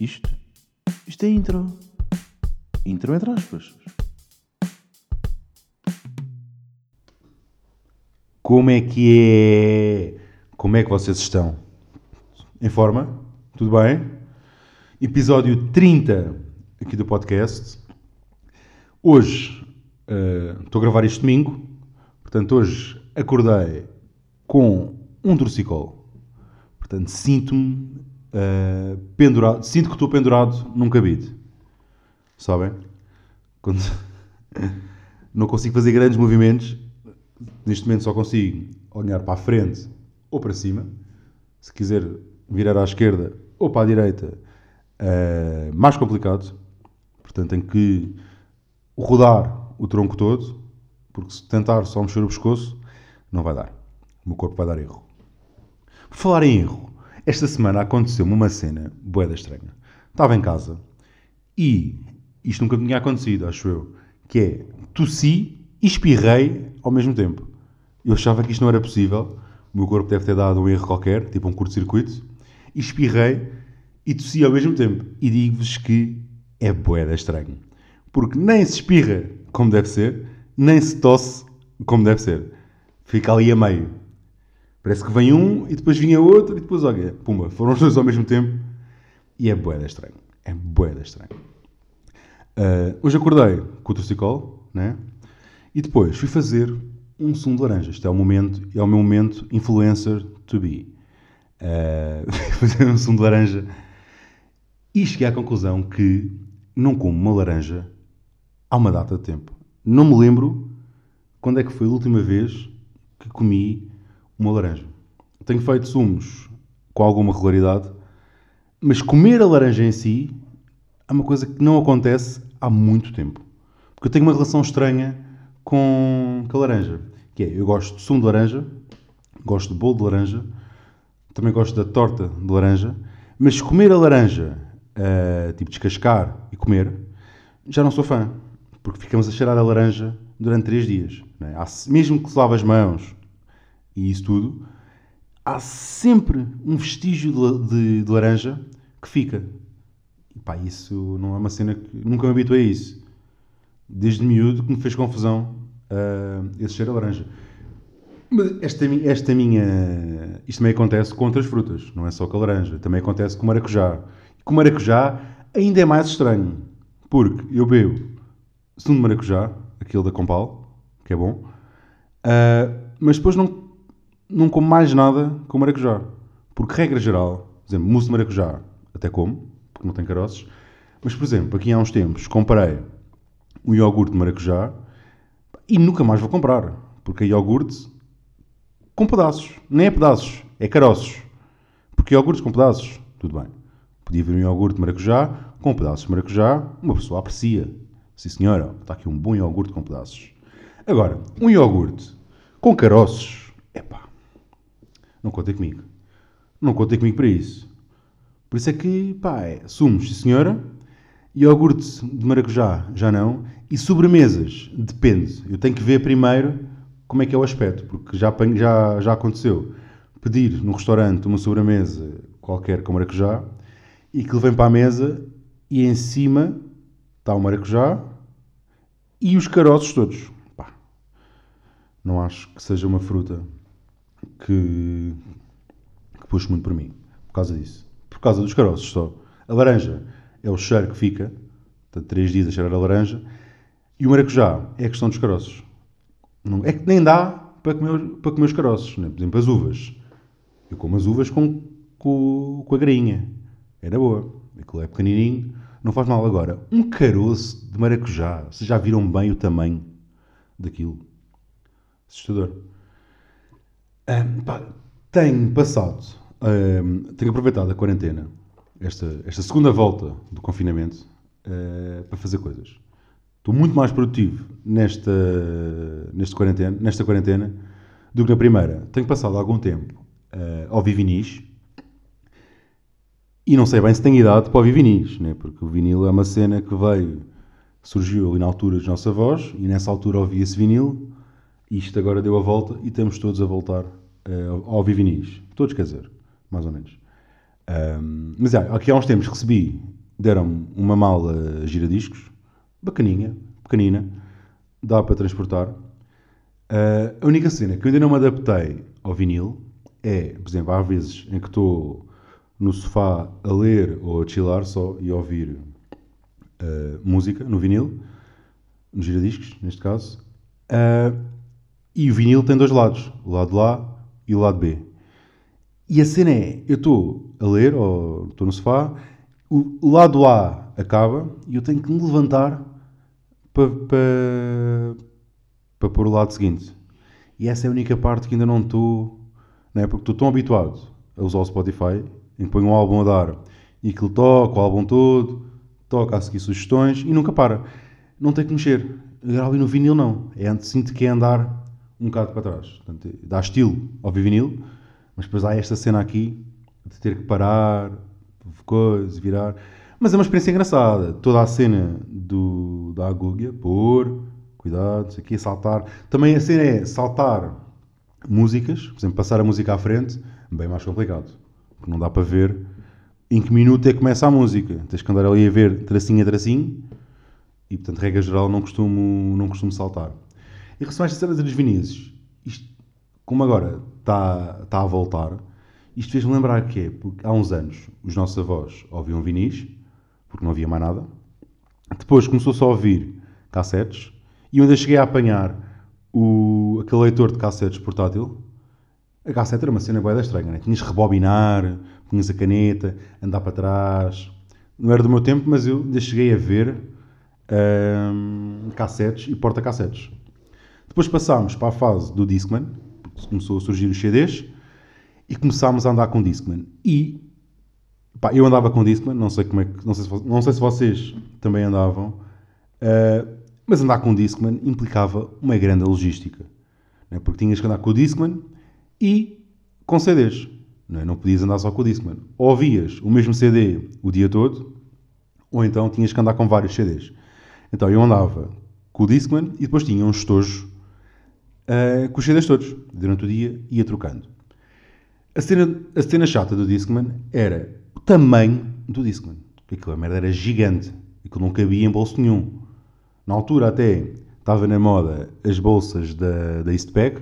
Isto? Isto é intro. Intro entre aspas. Como é que é? Como é que vocês estão? Em forma? Tudo bem? Episódio 30 aqui do podcast. Hoje eh, estou a gravar este domingo, portanto, hoje acordei com um torcicolo. Portanto, sinto-me eh, pendurado, sinto que estou pendurado num cabide. Sabem? Quando não consigo fazer grandes movimentos, neste momento só consigo olhar para a frente ou para cima. Se quiser virar à esquerda ou para a direita, é mais complicado. Portanto, tenho que rodar o tronco todo, porque se tentar só mexer o pescoço, não vai dar. O meu corpo vai dar erro. Por falar em erro, esta semana aconteceu-me uma cena boeda estranha. Estava em casa e isto nunca me tinha acontecido, acho eu, que é tossi e espirrei ao mesmo tempo. Eu achava que isto não era possível, o meu corpo deve ter dado um erro qualquer, tipo um curto-circuito, e espirrei e tossi ao mesmo tempo. E digo-vos que é boeda estranho. Porque nem se espirra como deve ser, nem se tosse como deve ser. Fica ali a meio. Parece que vem um e depois vinha outro e depois, olha, pumba, foram os dois ao mesmo tempo. E é boeda estranho. É boeda estranho. Uh, hoje acordei com o torcicolo, né? E depois fui fazer um sumo de laranja. Este é o momento, é o meu momento influencer to be. Uh, fazer um sumo de laranja e cheguei à conclusão que não como uma laranja há uma data de tempo. Não me lembro quando é que foi a última vez que comi uma laranja. Tenho feito sumos com alguma regularidade, mas comer a laranja em si é uma coisa que não acontece há muito tempo. Porque eu tenho uma relação estranha com, a laranja. Que é, eu gosto de sumo de laranja, gosto de bolo de laranja, também gosto da torta de laranja, mas comer a laranja, uh, tipo descascar e comer, já não sou fã. Porque ficamos a cheirar a laranja durante três dias. É? Mesmo que se lave as mãos e isso tudo, há sempre um vestígio de, de, de laranja que fica. E pá, isso não é uma cena que nunca me habituei a isso. Desde miúdo que me fez confusão uh, esse cheiro a laranja. Mas esta, esta minha. Isto também acontece com outras frutas, não é só com a laranja. Também acontece com o maracujá. E com o maracujá ainda é mais estranho. Porque eu bebo sumo de maracujá, aquele da Compal, que é bom, uh, mas depois não, não como mais nada com maracujá. Porque, regra geral, por exemplo, mousse de maracujá, até como, porque não tem caroços. Mas, por exemplo, aqui há uns tempos comprei um iogurte de maracujá e nunca mais vou comprar, porque é iogurte com pedaços. Nem é pedaços, é caroços. Porque iogurtes com pedaços, tudo bem. Podia vir um iogurte de maracujá com pedaços de maracujá, uma pessoa aprecia. Sim senhora, está aqui um bom iogurte com pedaços. Agora, um iogurte com caroços, não contem comigo. Não contem comigo para isso. Por isso é que, pá, é sumos, senhora, iogurte de maracujá, já não, e sobremesas, depende. Eu tenho que ver primeiro como é que é o aspecto, porque já, já, já aconteceu pedir num restaurante uma sobremesa qualquer com maracujá e que ele vem para a mesa e em cima está o maracujá e os caroços todos. Pá, não acho que seja uma fruta que, que puxe muito por mim, por causa disso por causa dos caroços só. A laranja é o cheiro que fica, portanto, três dias a cheirar a laranja, e o maracujá é a questão dos caroços. Não, é que nem dá para comer, para comer os caroços, né? por exemplo, as uvas. Eu como as uvas com, com, com a grainha. Era boa. Aquilo é pequenininho, não faz mal. Agora, um caroço de maracujá, vocês já viram bem o tamanho daquilo? Assustador. Um, pá, tenho passado Uh, tenho aproveitado a quarentena, esta, esta segunda volta do confinamento, uh, para fazer coisas. Estou muito mais produtivo nesta, nesta, quarentena, nesta quarentena do que na primeira. Tenho passado algum tempo uh, ao Vivinis e não sei bem se tenho idade para o Vivinis, né? porque o vinil é uma cena que veio, surgiu ali na altura dos nossos avós e nessa altura ouvia-se vinil. Isto agora deu a volta e estamos todos a voltar uh, ao Vivinis. Todos, quer dizer mais ou menos. Um, mas é, aqui há uns tempos recebi deram uma mala giradiscos, bacaninha, pequenina, dá para transportar. Uh, a única cena que eu ainda não me adaptei ao vinil é, por exemplo, há vezes em que estou no sofá a ler ou a chilar só e a ouvir uh, música no vinil, nos giradiscos, neste caso, uh, e o vinil tem dois lados, o lado A e o lado B. E a cena é, eu estou a ler ou estou no sofá, o lado A acaba e eu tenho que me levantar para, para, para pôr o lado seguinte. E essa é a única parte que ainda não estou, não é? porque estou tão habituado a usar o Spotify, em que ponho um álbum a dar e que ele toca o álbum todo, toca a seguir sugestões e nunca para. Não tem que mexer. Ali no vinil não. É antes sinto que é andar um bocado para trás. Portanto, dá estilo ao vinil, mas depois há esta cena aqui de ter que parar, coisa, virar. Mas é uma experiência engraçada. Toda a cena do, da agulha, pôr, cuidado, aqui, saltar. Também a cena é saltar músicas, por exemplo, passar a música à frente, bem mais complicado. Porque não dá para ver em que minuto é que começa a música. Tens que andar ali a ver tracinho a tracinho e, portanto, regra geral, não costumo, não costumo saltar. Em relação a esta cena dos Vinícius, isto, como agora está, está a voltar, isto fez-me lembrar que é, porque há uns anos os nossos avós ouviam vinis, porque não havia mais nada. Depois começou-se a ouvir cassetes e eu ainda cheguei a apanhar o, aquele leitor de cassetes portátil. A cassete era uma cena boa estranha, né? tinhas rebobinar, punhas a caneta, andar para trás. Não era do meu tempo, mas eu ainda cheguei a ver hum, cassetes e porta-cassetes. Depois passámos para a fase do Discman, começou a surgir os CDs, e começámos a andar com Discman. E pá, eu andava com Discman, não sei como é que, não sei se, não sei se vocês também andavam, uh, mas andar com Discman implicava uma grande logística, né? porque tinhas que andar com o Discman e com CDs. Não, é? não podias andar só com o Discman. Ou ouvias o mesmo CD o dia todo, ou então tinhas que andar com vários CDs. Então eu andava com o Discman e depois tinha um estojo uh, com os CDs todos. Durante o dia ia trocando. A cena, a cena chata do Discman era o tamanho do Discman. Aquilo, a merda era gigante. Aquilo não cabia em bolso nenhum. Na altura até estava na moda as bolsas da, da Eastpak,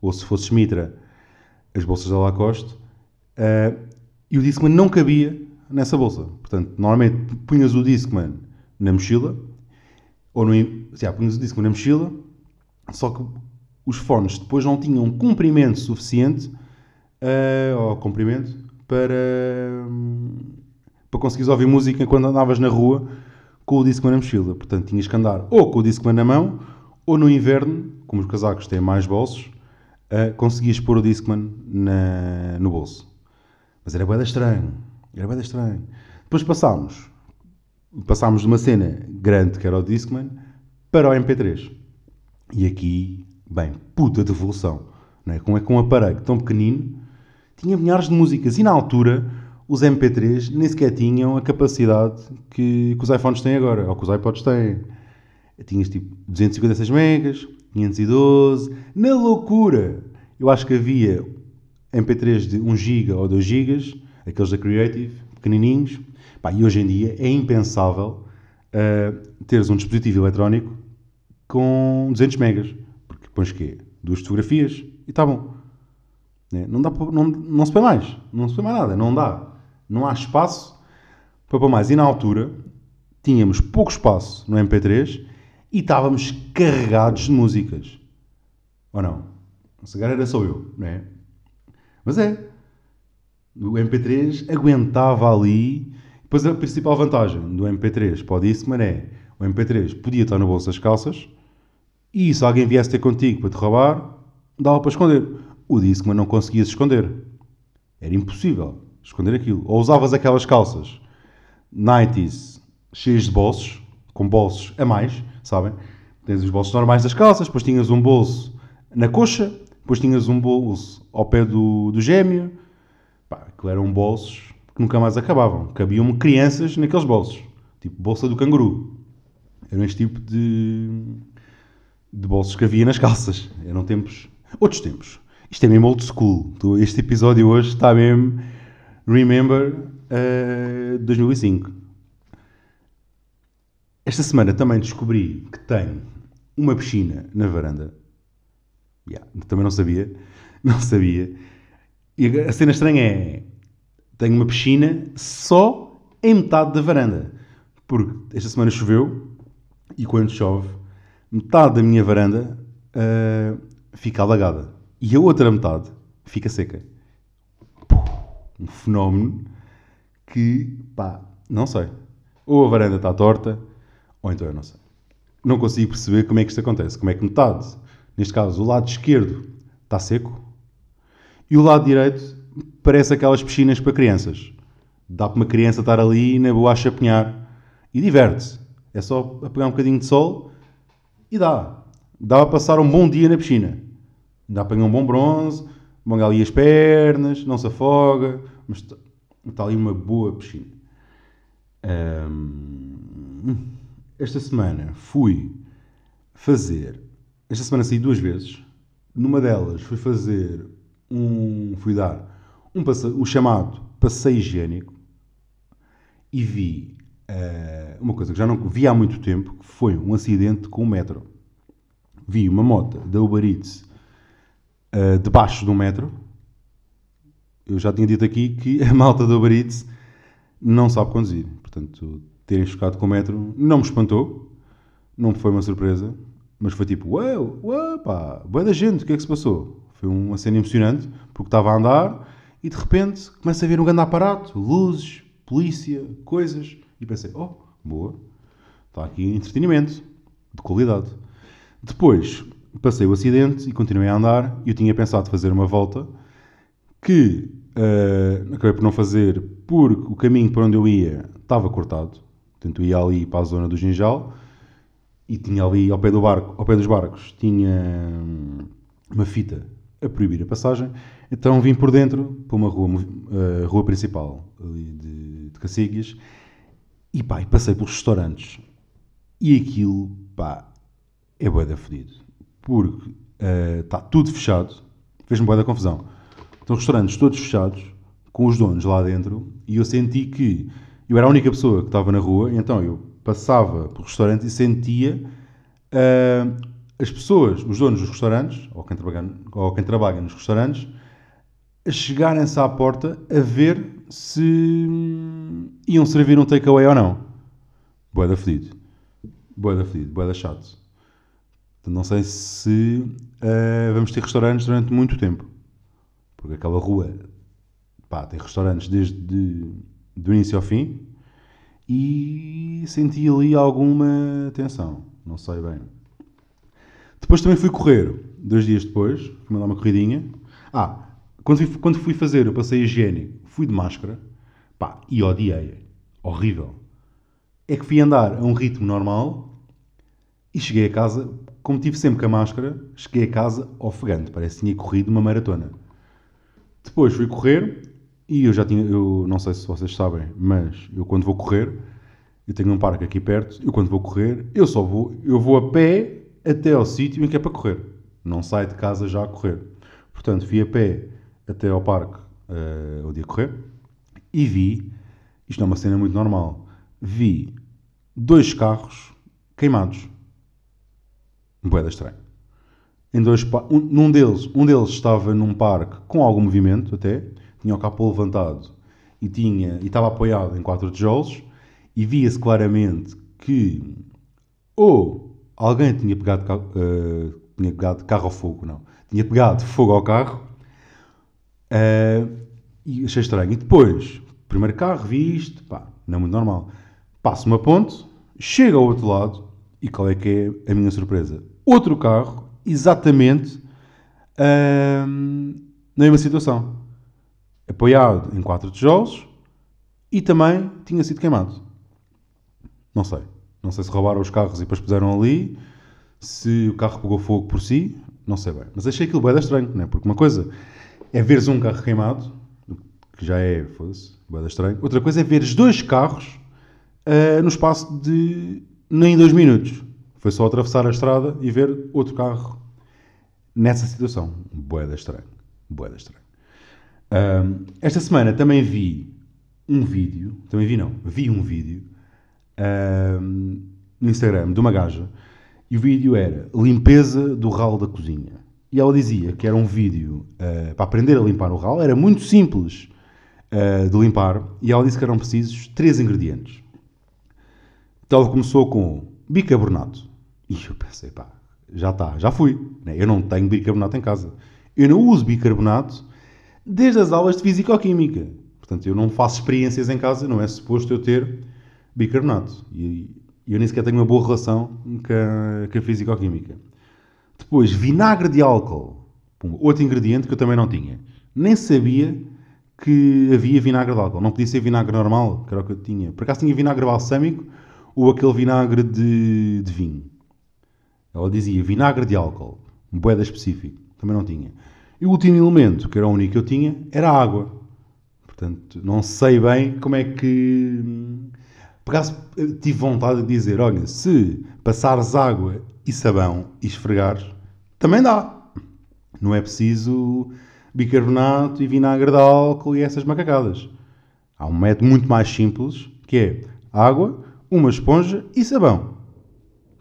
ou se fosse Smitra, as bolsas da Lacoste, uh, e o Discman não cabia nessa bolsa. Portanto, normalmente punhas o Discman na mochila, ou no, já, punhas o Discman na mochila, só que os fones depois não tinham comprimento suficiente uh, ao comprimento para, para conseguires ouvir música quando andavas na rua com o Discman na mochila. Portanto, tinhas que andar ou com o Discman na mão ou no inverno, como os casacos têm mais bolsos, uh, conseguias pôr o Discman na, no bolso. Mas era bem estranho. Era bem estranho. Depois passámos. Passámos de uma cena grande, que era o Discman, para o MP3. E aqui, bem, puta devolução. Não é? Com, com um aparelho tão pequenino, tinha milhares de músicas e na altura os MP3 nem sequer tinham a capacidade que, que os iPhones têm agora, ou que os iPods têm. Tinhas tipo 256 megas, 512, na loucura! Eu acho que havia MP3 de 1 GB ou 2 GB, aqueles da Creative, pequenininhos, Pá, e hoje em dia é impensável uh, teres um dispositivo eletrónico com 200 megas, pões quê? Duas fotografias e está bom. Né? Não, dá não, não se põe mais. Não se põe mais nada. Não dá. Não há espaço para pôr mais. E na altura tínhamos pouco espaço no MP3 e estávamos carregados de músicas. Ou não? Se calhar era só eu, não é? Mas é. O MP3 aguentava ali. Depois a principal vantagem do MP3 para o Discman é o MP3 podia estar no bolso das calças e se alguém viesse ter contigo para te roubar, dava para esconder o Discman não conseguias esconder. Era impossível esconder aquilo. Ou usavas aquelas calças 90s cheias de bolsos, com bolsos a mais, sabem? Tens os bolsos normais das calças, depois tinhas um bolso na coxa, depois tinhas um bolso ao pé do, do gêmeo. Pá, aquilo eram bolsos que nunca mais acabavam. Cabiam crianças naqueles bolsos. Tipo bolsa do canguru. Era este tipo de, de bolsos que havia nas calças. Eram tempos... Outros tempos. Isto é mesmo old school. Este episódio hoje está mesmo Remember uh, 2005. Esta semana também descobri que tenho uma piscina na varanda. Yeah, também não sabia. Não sabia. E a cena estranha é: tenho uma piscina só em metade da varanda. Porque esta semana choveu e quando chove, metade da minha varanda uh, fica alagada e a outra metade fica seca. Um fenómeno que, pá, não sei. Ou a varanda está torta, ou então eu não sei. Não consigo perceber como é que isto acontece. Como é que metade, neste caso o lado esquerdo, está seco e o lado direito parece aquelas piscinas para crianças. Dá para uma criança estar ali na boa a chapinhar e diverte-se. É só pegar um bocadinho de sol e dá. Dá para passar um bom dia na piscina. Dá para pegar um bom bronze, manga ali as pernas, não se afoga, mas está, está ali uma boa piscina. esta semana fui fazer. Esta semana saí duas vezes. Numa delas fui fazer um. fui dar um, um chamado passeio higiênico e vi uh, uma coisa que já não vi há muito tempo, que foi um acidente com o metro. Vi uma moto da Uber Eats uh, debaixo do metro. Eu já tinha dito aqui que a malta da Uber Eats não sabe conduzir. Portanto, terem chocado com o metro não me espantou, não foi uma surpresa, mas foi tipo, uau, uau, pá, boa da gente, o que é que se passou? Foi uma cena emocionante, porque estava a andar e de repente começa a ver um grande aparato, luzes, polícia, coisas. E pensei, oh, boa, está aqui entretenimento, de qualidade. Depois passei o acidente e continuei a andar eu tinha pensado fazer uma volta que uh, acabei por não fazer porque o caminho para onde eu ia estava cortado. Portanto, eu ia ali para a zona do Ginjal e tinha ali ao pé, do barco, ao pé dos barcos tinha hum, uma fita a proibir a passagem. Então vim por dentro para uma rua, uh, rua principal ali de, de Cacíguias e pá, e passei pelos restaurantes. E aquilo pá, é boa da fedido. Porque está uh, tudo fechado, fez-me boa da confusão. Estão restaurantes todos fechados, com os donos lá dentro, e eu senti que eu era a única pessoa que estava na rua, então eu passava pelo restaurante e sentia uh, as pessoas, os donos dos restaurantes, ou quem trabalha, ou quem trabalha nos restaurantes, chegarem-se à porta a ver se iam servir um takeaway ou não. Boa da fedido. Boa da fedido, boa da chato. Não sei se uh, vamos ter restaurantes durante muito tempo. Porque aquela rua pá, tem restaurantes desde de, do início ao fim e senti ali alguma tensão. Não sei bem. Depois também fui correr, dois dias depois, fui mandar uma corridinha. Ah, quando fui, quando fui fazer o passeio higiênico, fui de máscara, pá, e odiei. Horrível. É que fui andar a um ritmo normal e cheguei a casa, como tive sempre com a máscara, cheguei a casa ofegante, parece que tinha corrido uma maratona. Depois fui correr e eu já tinha, eu não sei se vocês sabem, mas eu quando vou correr, eu tenho um parque aqui perto, eu quando vou correr, eu só vou, eu vou a pé até ao sítio em que é para correr. Não saio de casa já a correr. Portanto, fui a pé até ao parque uh, o dia correr e vi, isto é uma cena muito normal, vi dois carros queimados. Boeda estranho. Em dois, um, num deles, um deles estava num parque com algum movimento até, tinha o capô levantado e, tinha, e estava apoiado em quatro tijolos e via-se claramente que ou alguém tinha pegado, uh, tinha pegado carro ao fogo, não. Tinha pegado fogo ao carro uh, e achei estranho. E depois, primeiro carro, vi isto, pá, não é muito normal. Passo uma ponte, chego ao outro lado e qual é que é a minha surpresa? Outro carro, exatamente uh, na mesma situação. Apoiado em quatro tijolos e também tinha sido queimado. Não sei. Não sei se roubaram os carros e depois puseram ali, se o carro pegou fogo por si, não sei bem. Mas achei aquilo bem estranho, né? porque uma coisa é veres um carro queimado, que já é, foda-se, bem estranho. Outra coisa é veres dois carros uh, no espaço de nem dois minutos. Foi só atravessar a estrada e ver outro carro nessa situação. Boeda estranho. Boeda estranho. Esta semana também vi um vídeo, também vi não, vi um vídeo no Instagram de uma gaja e o vídeo era limpeza do ralo da cozinha. E ela dizia que era um vídeo uh, para aprender a limpar o ralo, era muito simples uh, de limpar e ela disse que eram precisos três ingredientes. Então ela começou com bicarbonato. E eu pensei, pá, já está, já fui. Né? Eu não tenho bicarbonato em casa. Eu não uso bicarbonato desde as aulas de Físico-Química. Portanto, eu não faço experiências em casa, não é suposto eu ter bicarbonato. E eu nem sequer tenho uma boa relação com a, com a Físico-Química. Depois, vinagre de álcool. Outro ingrediente que eu também não tinha. Nem sabia que havia vinagre de álcool. Não podia ser vinagre normal, que era o que eu tinha. Por acaso tinha vinagre balsâmico ou aquele vinagre de, de vinho. Ela dizia vinagre de álcool, um boeda específico. Também não tinha. E o último elemento, que era o único que eu tinha, era água. Portanto, não sei bem como é que. Por acaso tive vontade de dizer: olha, se passares água e sabão e esfregares, também dá. Não é preciso bicarbonato e vinagre de álcool e essas macacadas. Há um método muito mais simples que é água, uma esponja e sabão.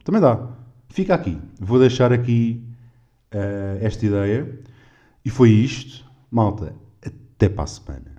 Também dá. Fica aqui. Vou deixar aqui uh, esta ideia. E foi isto. Malta, até para a semana.